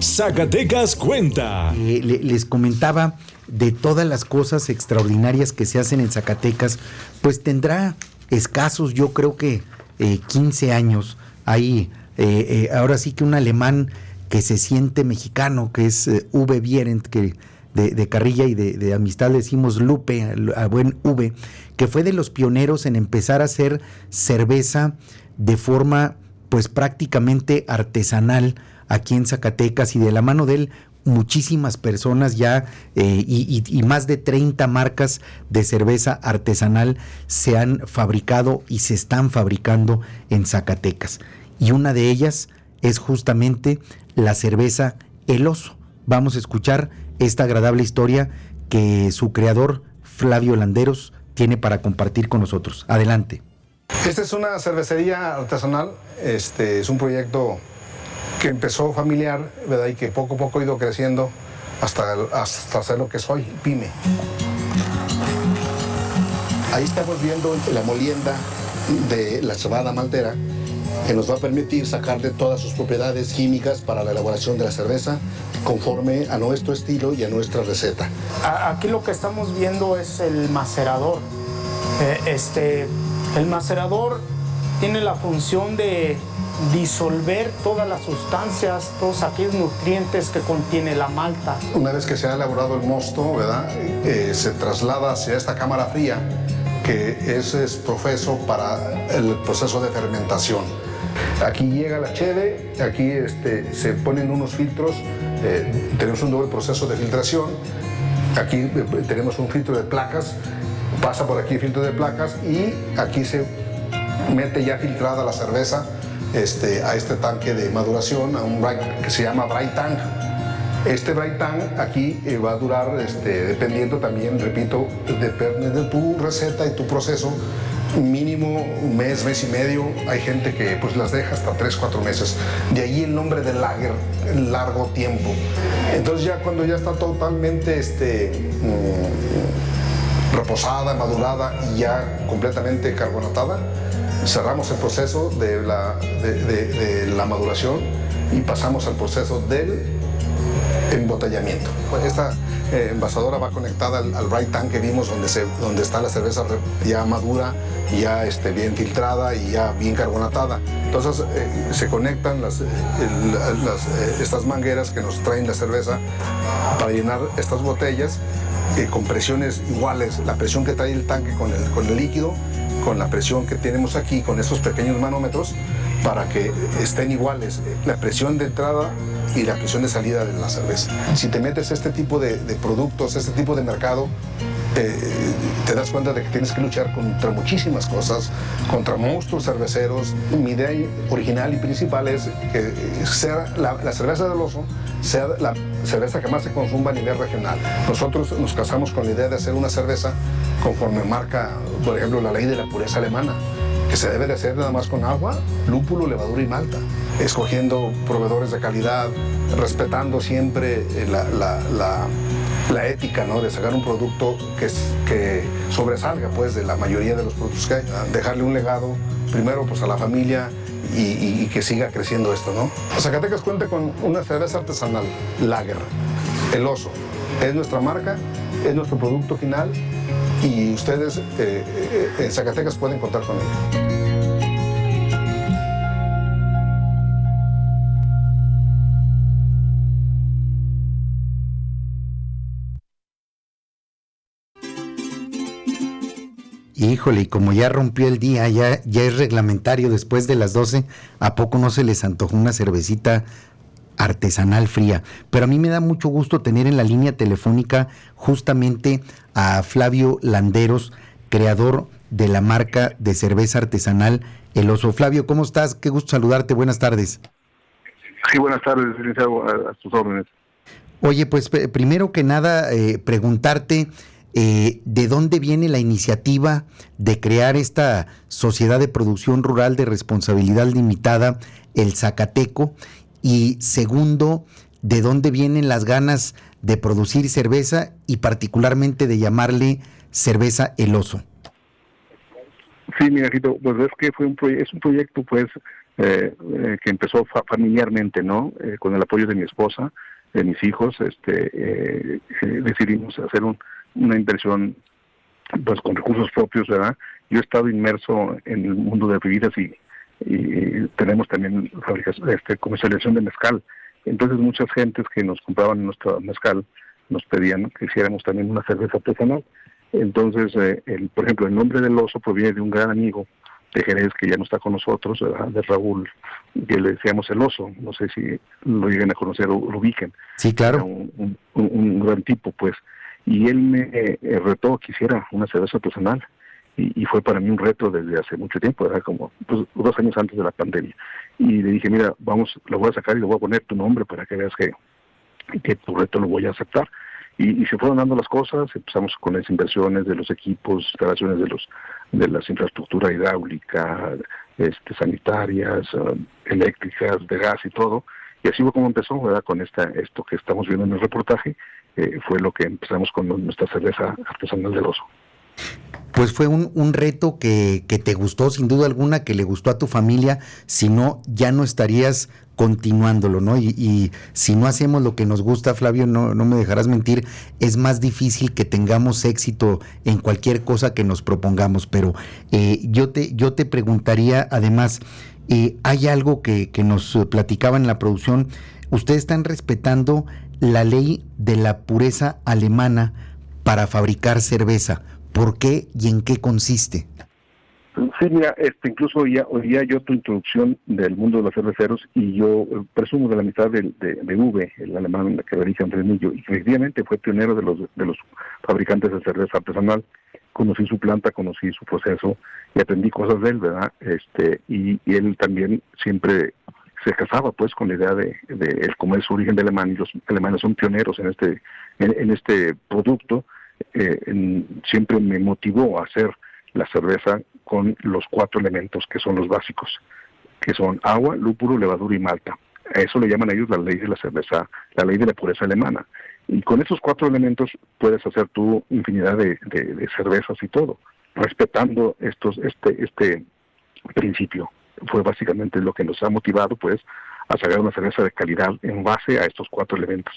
Zacatecas cuenta. Eh, le- les comentaba de todas las cosas extraordinarias que se hacen en Zacatecas, pues tendrá escasos, yo creo que eh, 15 años. Ahí, eh, eh, ahora sí que un alemán que se siente mexicano, que es V. Bierent, que de, carrilla y de, amistad decimos Lupe, a buen V, que fue de los pioneros en empezar a hacer cerveza de forma pues prácticamente artesanal aquí en Zacatecas y de la mano de él muchísimas personas ya eh, y, y- más de 30 marcas de cerveza artesanal se han fabricado y se están fabricando en Zacatecas. Y una de ellas es justamente la cerveza El Oso. Vamos a escuchar esta agradable historia que su creador, Flavio Landeros, tiene para compartir con nosotros. Adelante. Esta es una cervecería artesanal, este es un proyecto que empezó familiar. Y que poco a poco ha ido creciendo hasta, hasta ser lo que soy, pyme. Ahí estamos viendo la molienda de la cebada maltera que nos va a permitir sacarle todas sus propiedades químicas para la elaboración de la cerveza conforme a nuestro estilo y a nuestra receta. Aquí lo que estamos viendo es el macerador. Eh, este, el macerador tiene la función de disolver todas las sustancias, todos aquellos nutrientes que contiene la malta. Una vez que se ha elaborado el mosto, ¿verdad? Eh, se traslada hacia esta cámara fría, que es, es profeso para el proceso de fermentación. Aquí llega la cheve, aquí este, se ponen unos filtros, eh, tenemos un doble proceso de filtración, aquí eh, tenemos un filtro de placas, pasa por aquí filtro de placas y aquí se mete ya filtrada la cerveza este, a este tanque de maduración, a un que se llama bright tank. Este bright tank aquí eh, va a durar, este, dependiendo también, repito, depende de tu receta y tu proceso, mínimo un mes, mes y medio. Hay gente que pues las deja hasta tres, cuatro meses. De ahí el nombre de lager, largo tiempo. Entonces ya cuando ya está totalmente este, mm, reposada, madurada y ya completamente carbonatada, cerramos el proceso de la, de, la maduración y pasamos al proceso del embotellamiento. Pues Esta eh, envasadora va conectada al, al bright tank que vimos donde, se, donde está la cerveza ya madura, ya este, bien filtrada y ya bien carbonatada. Entonces eh, se conectan las, eh, las, eh, estas mangueras que nos traen la cerveza para llenar estas botellas con presiones iguales, la presión que trae el tanque con el, con el líquido, con la presión que tenemos aquí, con estos pequeños manómetros, para que estén iguales eh, la presión de entrada y la presión de salida de la cerveza. Si te metes este tipo de, de productos, este tipo de mercado, eh, te das cuenta de que tienes que luchar contra muchísimas cosas, contra monstruos cerveceros. Mi idea original y principal es que sea la, cerveza del oso sea la cerveza que más se consuma a nivel regional. Nosotros nos casamos con la idea de hacer una cerveza conforme marca, por ejemplo, la ley de la pureza alemana, que se debe de hacer nada más con agua, lúpulo, levadura y malta, escogiendo proveedores de calidad, respetando siempre eh, la- la ética ¿no? de sacar un producto que, es- que sobresalga pues, de la mayoría de los productos que hay, dejarle un legado primero pues, a la familia y, que siga creciendo esto. ¿no? Zacatecas cuenta con una cerveza artesanal, Lager, el oso. Es nuestra marca, es nuestro producto final y ustedes eh, eh, en Zacatecas pueden contar con ella. Híjole, y como ya rompió el día, ya, ya es reglamentario después de las 12, ¿a poco no se les antojó una cervecita artesanal fría? Pero a mí me da mucho gusto tener en la línea telefónica justamente a Flavio Landeros, creador de la marca de cerveza artesanal El Oso. Flavio, ¿cómo estás? Qué gusto saludarte, buenas tardes. Sí, buenas tardes, licenciado, a, sus órdenes. Oye, pues primero que nada, eh, preguntarte eh, de dónde viene la iniciativa de crear esta sociedad de producción rural de responsabilidad limitada, el Zacateco, y segundo, de dónde vienen las ganas de producir cerveza y particularmente de llamarle cerveza El Oso. Sí, mi hijito, pues es que fue un es un proyecto pues eh, eh, que empezó familiarmente, ¿no? Eh, con el apoyo de mi esposa, de mis hijos, este, decidimos hacer una inversión pues con recursos propios, ¿verdad? Yo he estado inmerso en el mundo de bebidas y, tenemos también fabricación, este, comercialización de mezcal. Entonces muchas gentes que nos compraban nuestro mezcal nos pedían que hiciéramos también una cerveza artesanal. Entonces, el, por ejemplo, el nombre del oso proviene de un gran amigo de Jerez que ya no está con nosotros, de Raúl, que le decíamos el oso, no sé si lo lleguen a conocer o lo ubiquen. Sí, claro. Un, gran tipo, pues. Y él me eh, retó que hiciera una cerveza artesanal. Y, fue para mí un reto desde hace mucho tiempo, era como pues, dos años antes de la pandemia. Y le dije, mira, vamos, lo voy a sacar y le voy a poner tu nombre para que veas que, que tu reto lo voy a aceptar. Y, se fueron dando las cosas, empezamos con las inversiones de los equipos, instalaciones de los de las infraestructuras hidráulicas, este, sanitarias, um, eléctricas, de gas y todo. Y así fue como empezó, ¿verdad? Con esta, esto que estamos viendo en el reportaje, eh, fue lo que empezamos con nuestra cerveza artesanal del oso. Pues fue un, un reto que, que, te gustó, sin duda alguna, que le gustó a tu familia, si no, ya no estarías continuándolo, ¿no? Y, si no hacemos lo que nos gusta, Flavio, no, no me dejarás mentir, es más difícil que tengamos éxito en cualquier cosa que nos propongamos. Pero eh, yo, te, yo te preguntaría, además, eh, hay algo que, que nos platicaba en la producción, ustedes están respetando la ley de la pureza alemana para fabricar cerveza. ¿Por qué y en qué consiste? Sí, mira, este, incluso oía, oía yo tu introducción del mundo de los cerveceros y yo eh, presumo de la mitad de, de, V, el alemán que dirige Andrés Millo, y efectivamente fue pionero de los, de los fabricantes de cerveza artesanal. Conocí su planta, conocí su proceso y aprendí cosas de él, ¿verdad? Este, y, él también siempre se casaba pues con la idea de, de el comer su origen de alemán y los alemanes son pioneros en este en este producto eh, siempre me motivó a hacer la cerveza con los cuatro elementos que son los básicos, que son agua, lúpulo, levadura y malta. Eso le llaman ellos la ley de la cerveza, la ley de la pureza alemana. Y con esos cuatro elementos puedes hacer tú infinidad de, cervezas y todo, respetando estos, este, este principio. Fue básicamente lo que nos ha motivado, pues, a sacar una cerveza de calidad en base a estos cuatro elementos.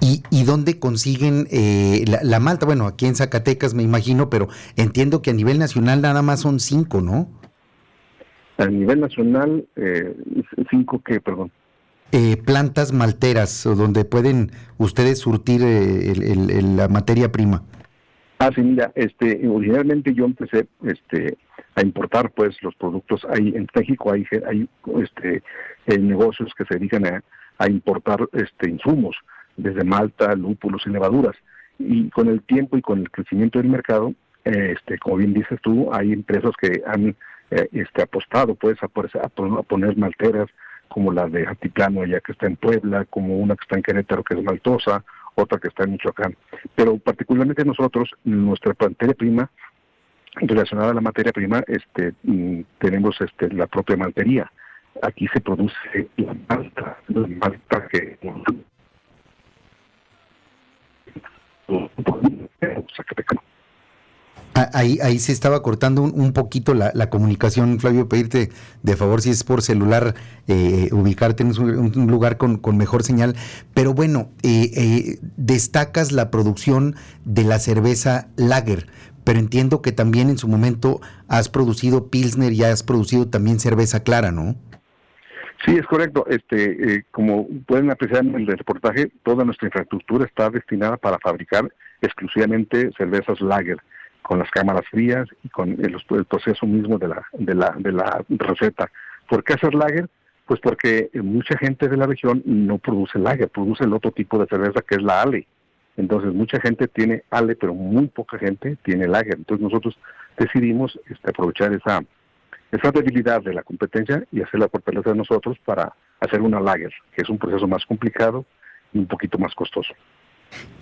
¿Y, y dónde consiguen eh, la, malta? Bueno, aquí en Zacatecas me imagino, pero entiendo que a nivel nacional nada más son cinco, ¿no? A nivel nacional, eh, cinco que, perdón. Eh, plantas malteras, donde pueden ustedes surtir la materia prima. Ah, sí, mira, este, originalmente yo empecé este, a importar pues los productos. Hay, en México hay, hay este, negocios que se dedican a, a importar este, insumos desde malta, lúpulos y levaduras. Y con el tiempo y con el crecimiento del mercado, este, como bien dices tú, hay empresas que han eh, este, apostado pues, a, a, poner malteras, como la de Altiplano, allá que está en Puebla, como una que está en Querétaro, que es maltosa, otra que está en Michoacán. Pero particularmente nosotros, nuestra materia prima, relacionada a la materia prima, este, mm, tenemos este, la propia maltería. Aquí se produce la malta, la malta que Ah, ahí, ahí se estaba cortando un, poquito la, comunicación, Flavio, pedirte de favor si es por celular eh, ubicarte en un, lugar con, mejor señal. Pero bueno, eh, eh, destacas la producción de la cerveza Lager, pero entiendo que también en su momento has producido Pilsner y has producido también cerveza clara, ¿no? Sí, es correcto. Este, eh, como pueden apreciar en el reportaje, toda nuestra infraestructura está destinada para fabricar exclusivamente cervezas lager, con las cámaras frías y con el, proceso mismo de la, de la, de la receta. ¿Por qué hacer lager? Pues porque mucha gente de la región no produce lager, produce el otro tipo de cerveza que es la ale. Entonces mucha gente tiene ale, pero muy poca gente tiene lager. Entonces nosotros decidimos este, aprovechar esa esa debilidad de la competencia y hacerla fortaleza de nosotros para hacer una lager, que es un proceso más complicado y un poquito más costoso.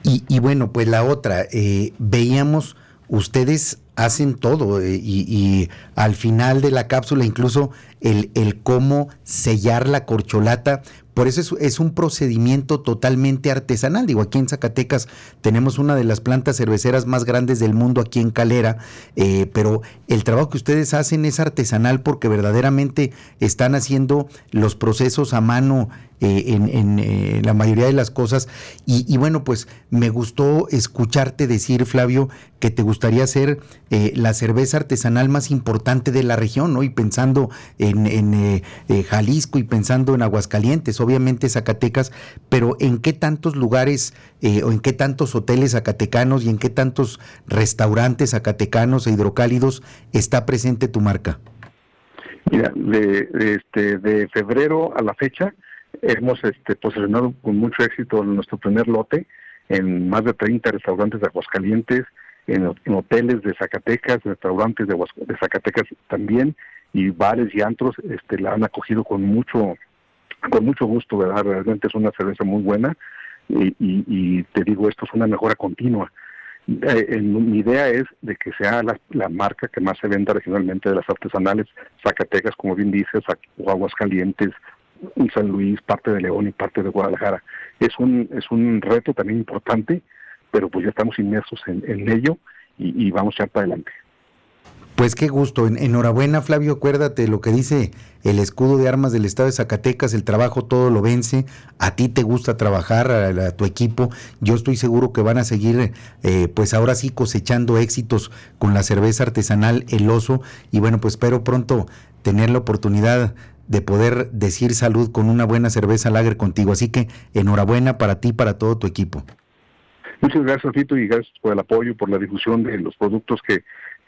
Y, bueno, pues la otra, eh, veíamos, ustedes hacen todo eh, y, al final de la cápsula incluso el, el cómo sellar la corcholata por eso es, un procedimiento totalmente artesanal. Digo, aquí en Zacatecas tenemos una de las plantas cerveceras más grandes del mundo aquí en Calera, eh, pero el trabajo que ustedes hacen es artesanal porque verdaderamente están haciendo los procesos a mano eh, en, eh, la mayoría de las cosas. Y, bueno, pues me gustó escucharte decir, Flavio, que te gustaría ser la cerveza artesanal más importante de la región, ¿no? Y pensando en, en Jalisco y pensando en Aguascalientes, obviamente Zacatecas, pero ¿en qué tantos lugares eh, o en qué tantos hoteles zacatecanos y en qué tantos restaurantes zacatecanos e hidrocálidos está presente tu marca? Mira, de, este, de febrero a la fecha hemos este, posicionado con mucho éxito nuestro primer lote en más de 30 restaurantes de Aguascalientes, en, hoteles de Zacatecas, restaurantes de, Zacatecas también, y bares y antros este, la han acogido con mucho con mucho gusto, ¿verdad? Realmente es una cerveza muy buena y, te digo, esto es una mejora continua. Eh, mi idea es de que sea la, marca que más se venda regionalmente de las artesanales, Zacatecas, como bien dices, Aguascalientes, San Luis, parte de León y parte de Guadalajara. Es un, es un reto también importante, pero pues ya estamos inmersos en, ello y, vamos ya para adelante. Pues qué gusto. enhorabuena, Flavio. Acuérdate lo que dice el escudo de armas del estado de Zacatecas: el trabajo todo lo vence. A ti te gusta trabajar, a, tu equipo. Yo estoy seguro que van a seguir, eh, pues ahora sí, cosechando éxitos con la cerveza artesanal El Oso. Y bueno, pues espero pronto tener la oportunidad de poder decir salud con una buena cerveza lager contigo. Así que enhorabuena para ti y para todo tu equipo. Muchas gracias, Fito, y gracias por el apoyo, por la difusión de los productos que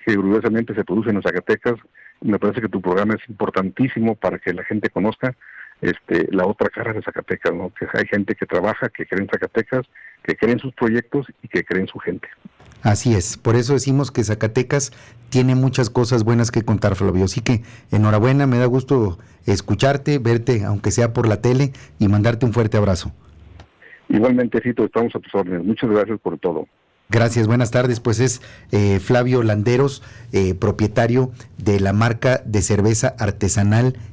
que orgullosamente se producen en Zacatecas. Me parece que tu programa es importantísimo para que la gente conozca este, la otra cara de Zacatecas, ¿no? que hay gente que trabaja, que cree en Zacatecas, que cree en sus proyectos y que cree en su gente. Así es, por eso decimos que Zacatecas tiene muchas cosas buenas que contar, Flavio. Así que enhorabuena, me da gusto escucharte, verte, aunque sea por la tele, y mandarte un fuerte abrazo. Igualmente, Cito, estamos a tus órdenes. Muchas gracias por todo. Gracias, buenas tardes. Pues es eh, Flavio Landeros, eh, propietario de la marca de cerveza artesanal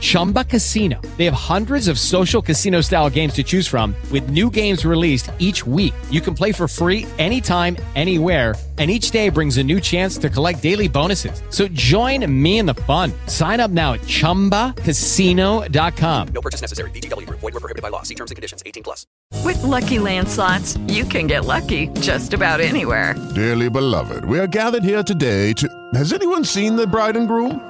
Chumba Casino. They have hundreds of social casino style games to choose from with new games released each week. You can play for free anytime, anywhere and each day brings a new chance to collect daily bonuses. So join me in the fun. Sign up now at ChumbaCasino.com. No purchase necessary. VGW. Void were prohibited by law. See terms and conditions. 18 plus. With Lucky Land slots, you can get lucky just about anywhere. Dearly beloved, we are gathered here today to... Has anyone seen the bride and groom?